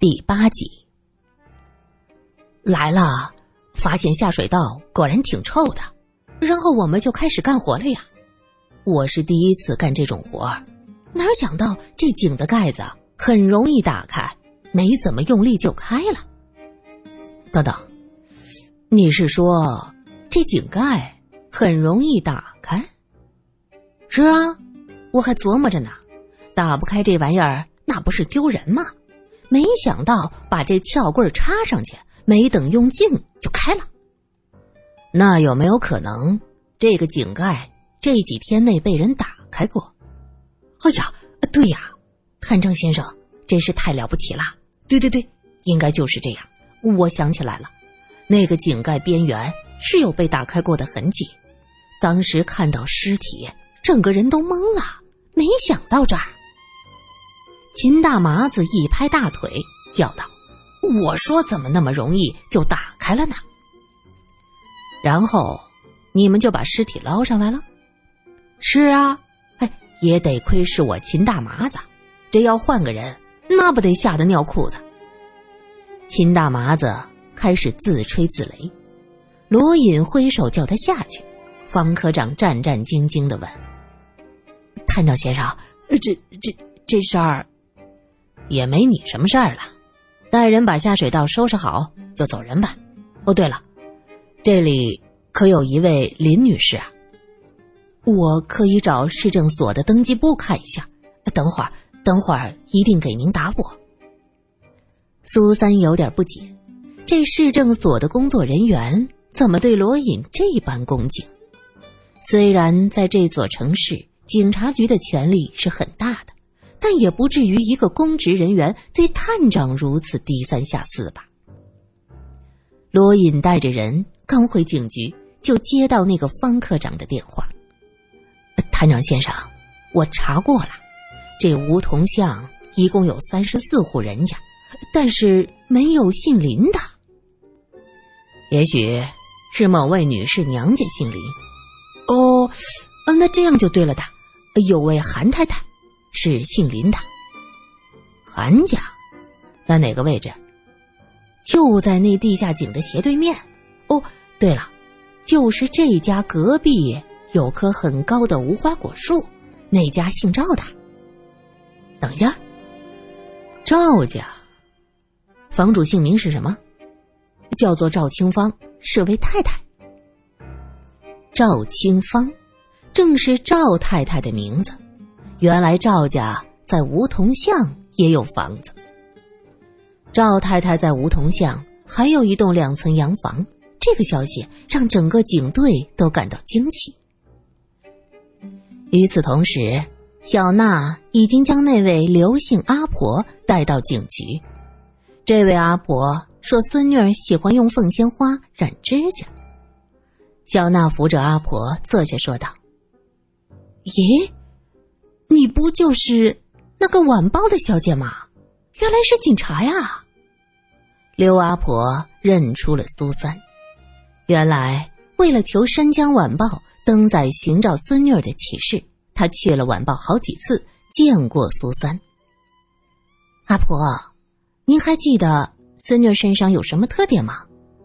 第八集来了，发现下水道果然挺臭的，然后我们就开始干活了呀。我是第一次干这种活儿，哪想到这井的盖子很容易打开，没怎么用力就开了。等等，你是说这井盖很容易打开？是啊，我还琢磨着呢，打不开这玩意儿，那不是丢人吗？没想到把这撬棍插上去，没等用劲就开了。那有没有可能这个井盖这几天内被人打开过？哎呀，对呀，探长先生真是太了不起了！对对对，应该就是这样。我想起来了，那个井盖边缘是有被打开过的痕迹。当时看到尸体，整个人都懵了，没想到这儿。秦大麻子一拍大腿，叫道：“我说怎么那么容易就打开了呢？”然后你们就把尸体捞上来了。是啊，哎，也得亏是我秦大麻子，这要换个人，那不得吓得尿裤子。秦大麻子开始自吹自擂，罗隐挥手叫他下去。方科长战战兢兢的问：“探长先生，这这这事儿……”也没你什么事儿了，带人把下水道收拾好就走人吧。哦，对了，这里可有一位林女士啊？我可以找市政所的登记簿看一下。等会儿，等会儿一定给您答复。苏三有点不解，这市政所的工作人员怎么对罗隐这般恭敬？虽然在这座城市，警察局的权力是很大的。但也不至于一个公职人员对探长如此低三下四吧？罗隐带着人刚回警局，就接到那个方科长的电话。探长先生，我查过了，这梧桐巷一共有三十四户人家，但是没有姓林的。也许是某位女士娘家姓林。哦，那这样就对了的，有位韩太太。是姓林的，韩家在哪个位置？就在那地下井的斜对面。哦，对了，就是这家隔壁有棵很高的无花果树，那家姓赵的。等一下，赵家房主姓名是什么？叫做赵清芳，是位太太。赵清芳，正是赵太太的名字。原来赵家在梧桐巷也有房子。赵太太在梧桐巷还有一栋两层洋房，这个消息让整个警队都感到惊奇。与此同时，小娜已经将那位刘姓阿婆带到警局。这位阿婆说：“孙女儿喜欢用凤仙花染指甲。”小娜扶着阿婆坐下，说道：“咦？”你不就是那个晚报的小姐吗？原来是警察呀！刘阿婆认出了苏三，原来为了求《山江晚报》登载寻找孙女儿的启事，她去了晚报好几次，见过苏三。阿婆，您还记得孙女儿身上有什么特点吗？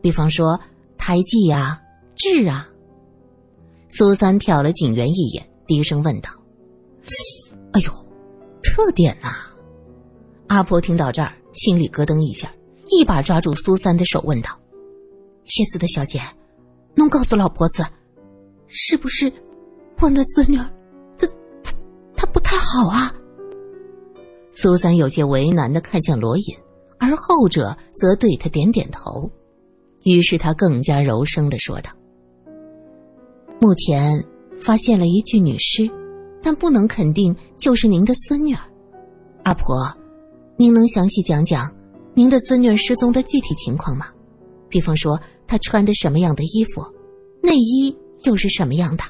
比方说胎记呀、痣啊？苏三瞟了警员一眼，低声问道。哎呦，特点呐！阿婆听到这儿，心里咯噔一下，一把抓住苏三的手，问道：“谢子的小姐，能告诉老婆子，是不是我那孙女，她她她不太好啊？”苏三有些为难的看向罗隐，而后者则对他点点头。于是他更加柔声的说道：“目前发现了一具女尸。”但不能肯定就是您的孙女儿，阿婆，您能详细讲讲您的孙女儿失踪的具体情况吗？比方说她穿的什么样的衣服，内衣又是什么样的？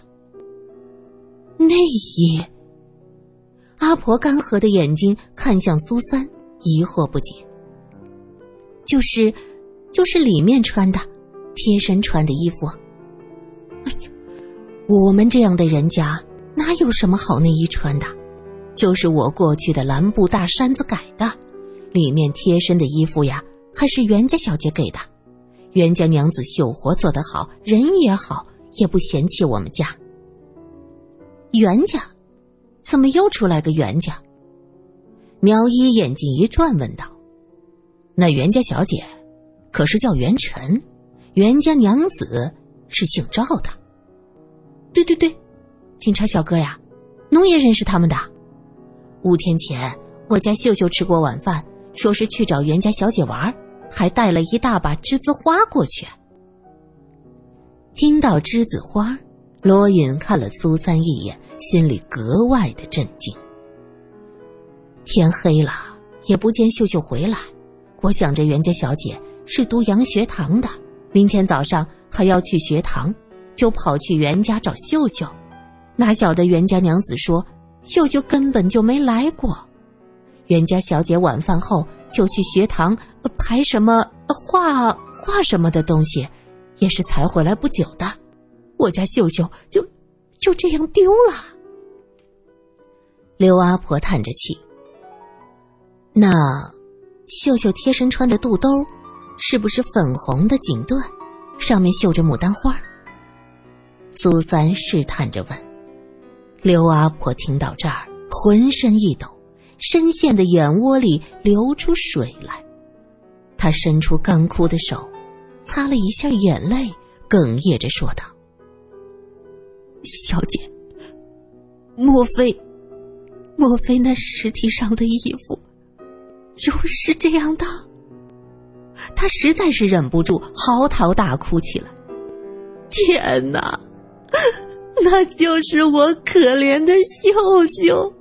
内衣。阿婆干涸的眼睛看向苏三，疑惑不解。就是，就是里面穿的，贴身穿的衣服。哎呀，我们这样的人家。哪有什么好内衣穿的？就是我过去的蓝布大衫子改的，里面贴身的衣服呀，还是袁家小姐给的。袁家娘子绣活做得好，人也好，也不嫌弃我们家。袁家，怎么又出来个袁家？苗一眼睛一转，问道：“那袁家小姐，可是叫袁晨？袁家娘子是姓赵的。”对对对，警察小哥呀，农也认识他们的。五天前，我家秀秀吃过晚饭，说是去找袁家小姐玩，还带了一大把栀子花过去。听到栀子花，罗隐看了苏三一眼，心里格外的震惊。天黑了，也不见秀秀回来，我想着袁家小姐是读洋学堂的，明天早上还要去学堂，就跑去袁家找秀秀，哪晓得袁家娘子说。秀秀根本就没来过，袁家小姐晚饭后就去学堂排什么画画什么的东西，也是才回来不久的。我家秀秀就就这样丢了。刘阿婆叹着气：“那秀秀贴身穿的肚兜，是不是粉红的锦缎，上面绣着牡丹花？”苏三试探着问。刘阿婆听到这儿，浑身一抖，深陷的眼窝里流出水来。她伸出干枯的手，擦了一下眼泪，哽咽着说道：“小姐，莫非，莫非那尸体上的衣服就是这样的？”她实在是忍不住嚎啕大哭起来。天哪！那就是我可怜的秀秀，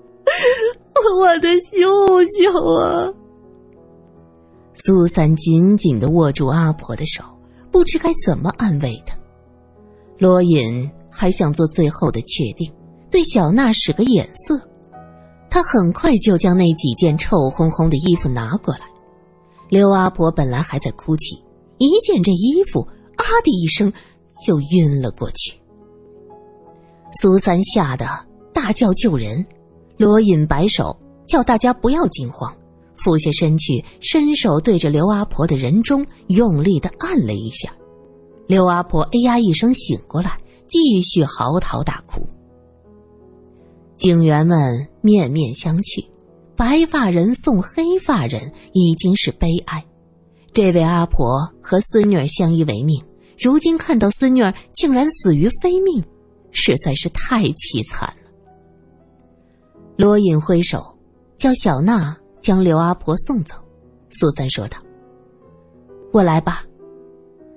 我的秀秀啊！苏三紧紧的握住阿婆的手，不知该怎么安慰她。罗隐还想做最后的确定，对小娜使个眼色。他很快就将那几件臭烘烘的衣服拿过来。刘阿婆本来还在哭泣，一见这衣服，啊的一声就晕了过去。苏三吓得大叫救人，罗隐摆手叫大家不要惊慌，俯下身去，伸手对着刘阿婆的人中用力的按了一下，刘阿婆哎呀一声醒过来，继续嚎啕大哭。警员们面面相觑，白发人送黑发人已经是悲哀，这位阿婆和孙女儿相依为命，如今看到孙女儿竟然死于非命。实在是太凄惨了。罗隐挥手，叫小娜将刘阿婆送走。苏三说道：“我来吧。”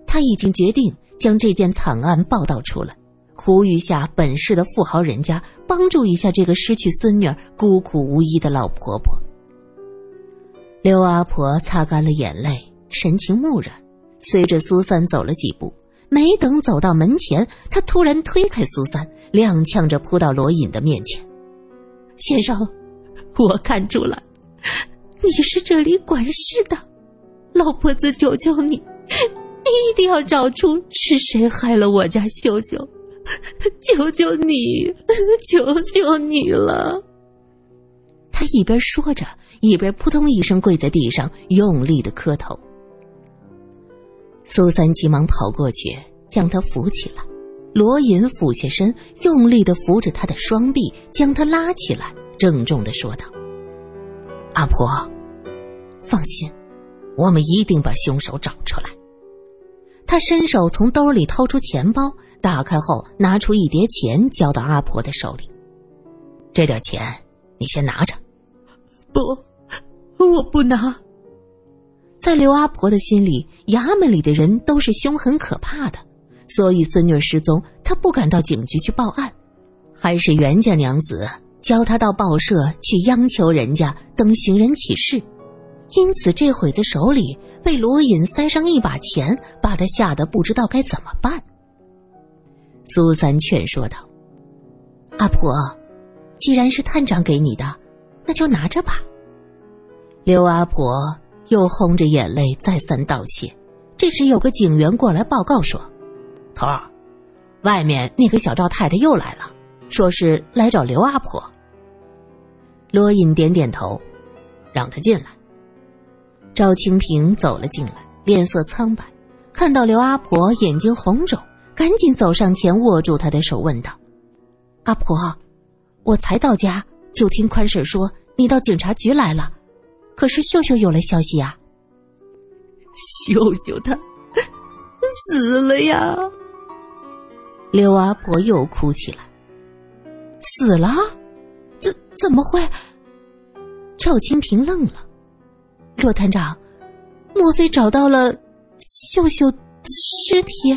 他已经决定将这件惨案报道出来，呼吁下本市的富豪人家帮助一下这个失去孙女儿、孤苦无依的老婆婆。刘阿婆擦干了眼泪，神情木然，随着苏三走了几步。没等走到门前，他突然推开苏三，踉跄着扑到罗隐的面前：“先生，我看出来，你是这里管事的，老婆子求求你，你一定要找出是谁害了我家秀秀，求求你，求求你了。”他一边说着，一边扑通一声跪在地上，用力的磕头。苏三急忙跑过去，将他扶起来。罗隐俯下身，用力的扶着他的双臂，将他拉起来，郑重的说道：“阿婆，放心，我们一定把凶手找出来。”他伸手从兜里掏出钱包，打开后拿出一叠钱，交到阿婆的手里：“这点钱你先拿着。”“不，我不拿。”在刘阿婆的心里，衙门里的人都是凶狠可怕的，所以孙女失踪，她不敢到警局去报案，还是袁家娘子教她到报社去央求人家登寻人启事，因此这会子手里被罗隐塞上一把钱，把他吓得不知道该怎么办。苏三劝说道：“阿婆，既然是探长给你的，那就拿着吧。”刘阿婆。又红着眼泪再三道谢。这时有个警员过来报告说：“头儿，外面那个小赵太太又来了，说是来找刘阿婆。”罗隐点点头，让他进来。赵清平走了进来，脸色苍白，看到刘阿婆眼睛红肿，赶紧走上前握住她的手，问道：“阿婆，我才到家就听宽婶说你到警察局来了，可是秀秀有了消息呀？秀秀她 死了呀！”刘阿婆又哭起来：“死了？怎怎么会？”赵清平愣了。骆探长，莫非找到了秀秀的尸体？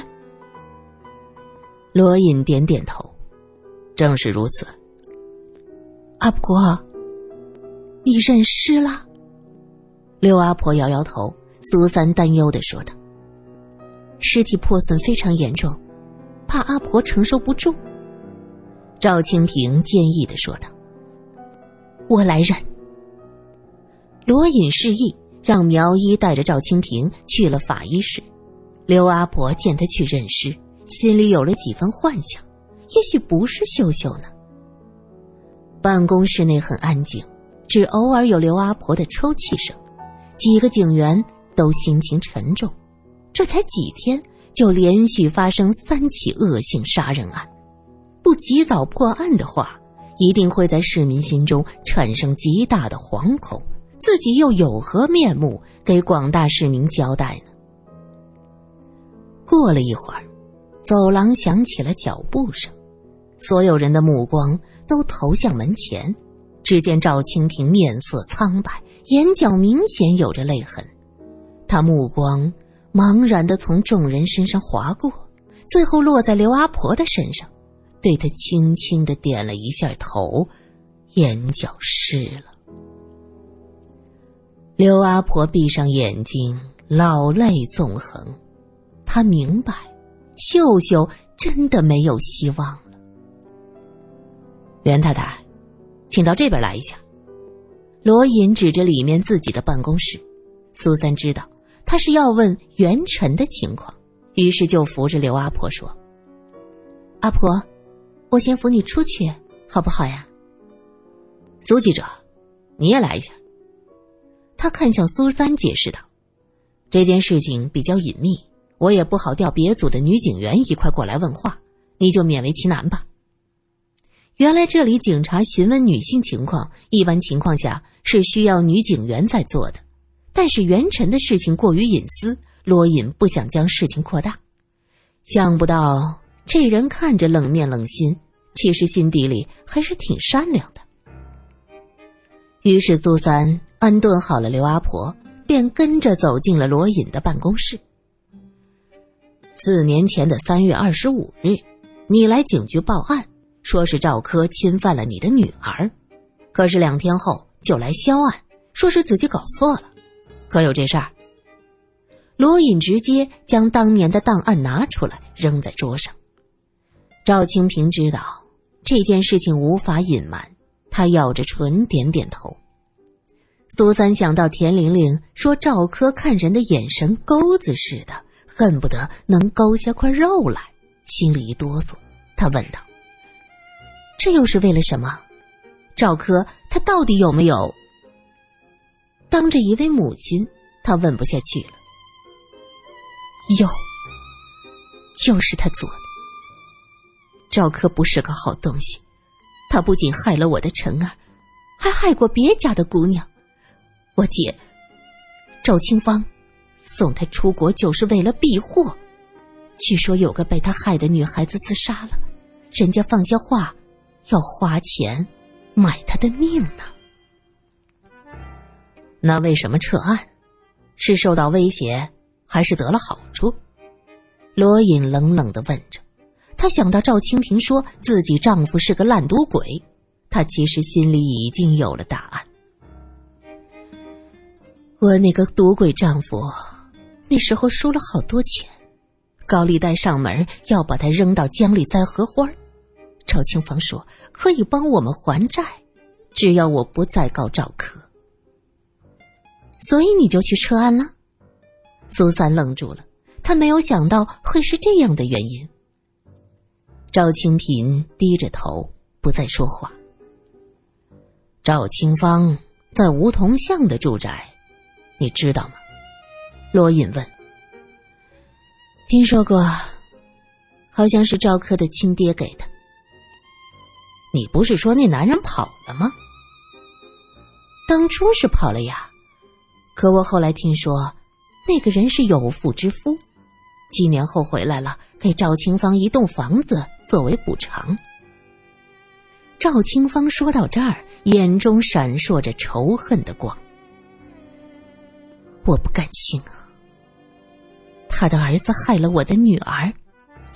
罗隐点点头，正是如此。阿婆，你认尸了？刘阿婆摇摇头，苏三担忧的说道：“尸体破损非常严重，怕阿婆承受不住。”赵清平坚毅的说道：“我来认。”罗隐示意让苗一带着赵清平去了法医室。刘阿婆见他去认尸，心里有了几分幻想，也许不是秀秀呢。办公室内很安静，只偶尔有刘阿婆的抽泣声。几个警员都心情沉重，这才几天就连续发生三起恶性杀人案，不及早破案的话，一定会在市民心中产生极大的惶恐。自己又有何面目给广大市民交代呢？过了一会儿，走廊响起了脚步声，所有人的目光都投向门前。只见赵清平面色苍白，眼角明显有着泪痕。他目光茫然的从众人身上划过，最后落在刘阿婆的身上，对她轻轻的点了一下头，眼角湿了。刘阿婆闭上眼睛，老泪纵横。她明白，秀秀真的没有希望了。袁太太，请到这边来一下。罗隐指着里面自己的办公室。苏三知道他是要问袁晨的情况，于是就扶着刘阿婆说：“阿婆，我先扶你出去，好不好呀？”苏记者，你也来一下。他看向苏三，解释道：“这件事情比较隐秘，我也不好调别组的女警员一块过来问话，你就勉为其难吧。”原来这里警察询问女性情况，一般情况下是需要女警员在做的，但是袁晨的事情过于隐私，罗隐不想将事情扩大。想不到这人看着冷面冷心，其实心底里还是挺善良的。于是苏三安顿好了刘阿婆，便跟着走进了罗隐的办公室。四年前的三月二十五日，你来警局报案，说是赵柯侵犯了你的女儿，可是两天后就来销案，说是自己搞错了，可有这事儿？罗隐直接将当年的档案拿出来扔在桌上。赵清平知道这件事情无法隐瞒。他咬着唇，点点头。苏三想到田玲玲说赵柯看人的眼神钩子似的，恨不得能勾下块肉来，心里一哆嗦。他问道：“这又是为了什么？赵柯他到底有没有？”当着一位母亲，他问不下去了。有，就是他做的。赵柯不是个好东西。他不仅害了我的晨儿，还害过别家的姑娘。我姐赵清芳送他出国就是为了避祸。据说有个被他害的女孩子自杀了，人家放下话，要花钱买他的命呢。那为什么撤案？是受到威胁，还是得了好处？罗隐冷冷的问着。她想到赵清平说自己丈夫是个烂赌鬼，她其实心里已经有了答案。我那个赌鬼丈夫那时候输了好多钱，高利贷上门要把他扔到江里栽荷花。赵清芳说可以帮我们还债，只要我不再告赵科。所以你就去撤案了？苏三愣住了，他没有想到会是这样的原因。赵清平低着头，不再说话。赵清芳在梧桐巷的住宅，你知道吗？罗隐问。听说过，好像是赵柯的亲爹给的。你不是说那男人跑了吗？当初是跑了呀，可我后来听说，那个人是有妇之夫，几年后回来了，给赵清芳一栋房子作为补偿。赵清芳说到这儿，眼中闪烁着仇恨的光。我不甘心啊！他的儿子害了我的女儿，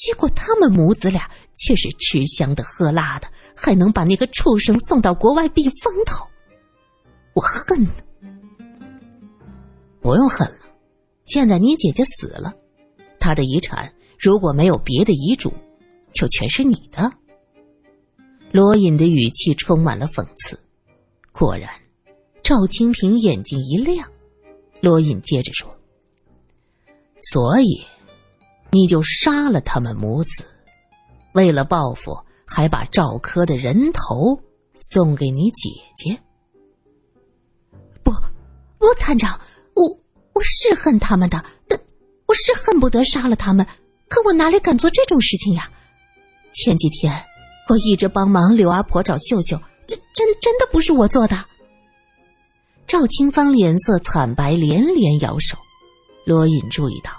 结果他们母子俩却是吃香的喝辣的，还能把那个畜生送到国外避风头。我恨，不用恨了。现在你姐姐死了，她的遗产如果没有别的遗嘱，就全是你的。罗隐的语气充满了讽刺。果然，赵清平眼睛一亮。罗隐接着说：“所以，你就杀了他们母子，为了报复，还把赵柯的人头送给你姐姐。”不，不，探长，我我是恨他们的，但我是恨不得杀了他们，可我哪里敢做这种事情呀？前几天我一直帮忙刘阿婆找秀秀，这真真的不是我做的。赵清芳脸色惨白，连连摇手。罗隐注意到，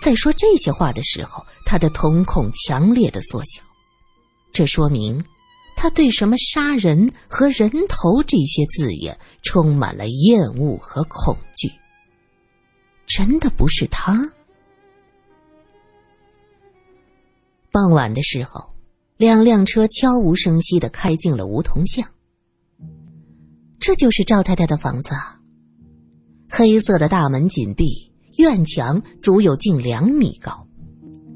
在说这些话的时候，他的瞳孔强烈的缩小，这说明。他对什么杀人和人头这些字眼充满了厌恶和恐惧。真的不是他。傍晚的时候，两辆车悄无声息的开进了梧桐巷。这就是赵太太的房子啊。黑色的大门紧闭，院墙足有近两米高。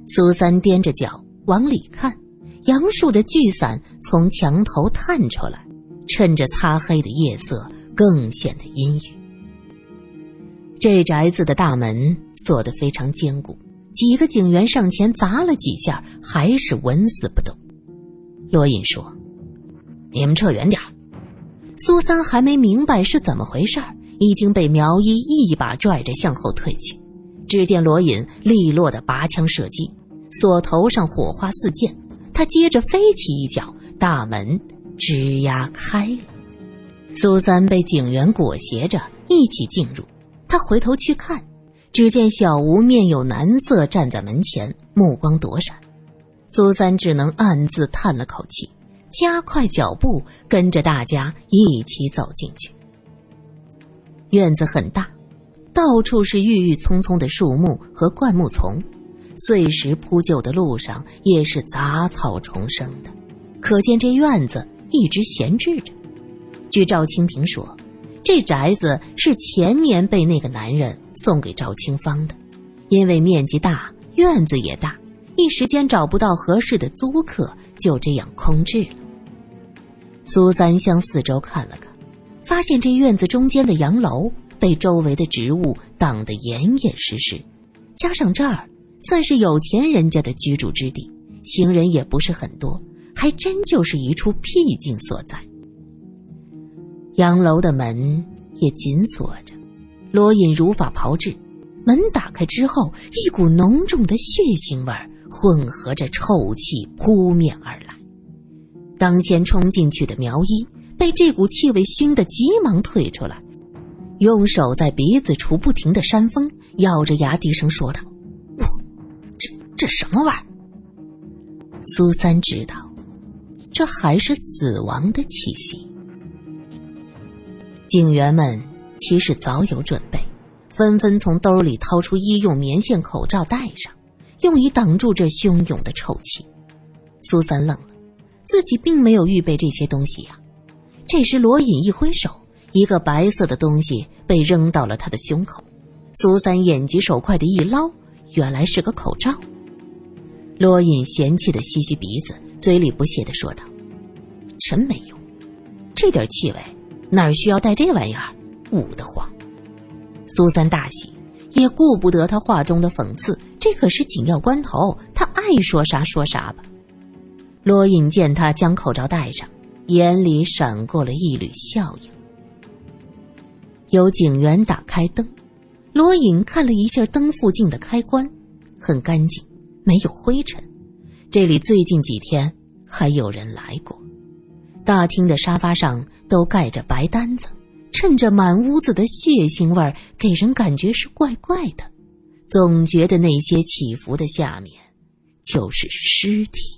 苏三踮着脚往里看。杨树的巨伞从墙头探出来，趁着擦黑的夜色，更显得阴郁。这宅子的大门锁得非常坚固，几个警员上前砸了几下，还是纹丝不动。罗隐说：“你们撤远点苏三还没明白是怎么回事已经被苗一一把拽着向后退去。只见罗隐利落的拔枪射击，锁头上火花四溅。他接着飞起一脚，大门吱呀开了。苏三被警员裹挟着一起进入。他回头去看，只见小吴面有难色站在门前，目光躲闪。苏三只能暗自叹了口气，加快脚步，跟着大家一起走进去。院子很大，到处是郁郁葱葱的树木和灌木丛。碎石铺就的路上也是杂草丛生的，可见这院子一直闲置着。据赵清平说，这宅子是前年被那个男人送给赵清芳的，因为面积大，院子也大，一时间找不到合适的租客，就这样空置了。苏三向四周看了看，发现这院子中间的洋楼被周围的植物挡得严严实实，加上这儿。算是有钱人家的居住之地，行人也不是很多，还真就是一处僻静所在。洋楼的门也紧锁着，罗隐如法炮制，门打开之后，一股浓重的血腥味混合着臭气扑面而来。当先冲进去的苗医被这股气味熏得急忙退出来，用手在鼻子处不停的扇风，咬着牙低声说道。这这什么味儿？苏三知道，这还是死亡的气息。警员们其实早有准备，纷纷从兜里掏出医用棉线口罩戴上，用以挡住这汹涌的臭气。苏三愣了，自己并没有预备这些东西呀。这时，罗隐一挥手，一个白色的东西被扔到了他的胸口。苏三眼疾手快的一捞，原来是个口罩。罗隐嫌弃的吸吸鼻子，嘴里不屑的说道：“真没用，这点气味哪需要带这玩意儿？捂得慌。”苏三大喜，也顾不得他话中的讽刺，这可是紧要关头，他爱说啥说啥吧。罗隐见他将口罩戴上，眼里闪过了一缕笑意。有警员打开灯，罗隐看了一下灯附近的开关，很干净，没有灰尘。这里最近几天还有人来过。大厅的沙发上都盖着白单子，趁着满屋子的血腥味儿，给人感觉是怪怪的。总觉得那些起伏的下面，就是尸体。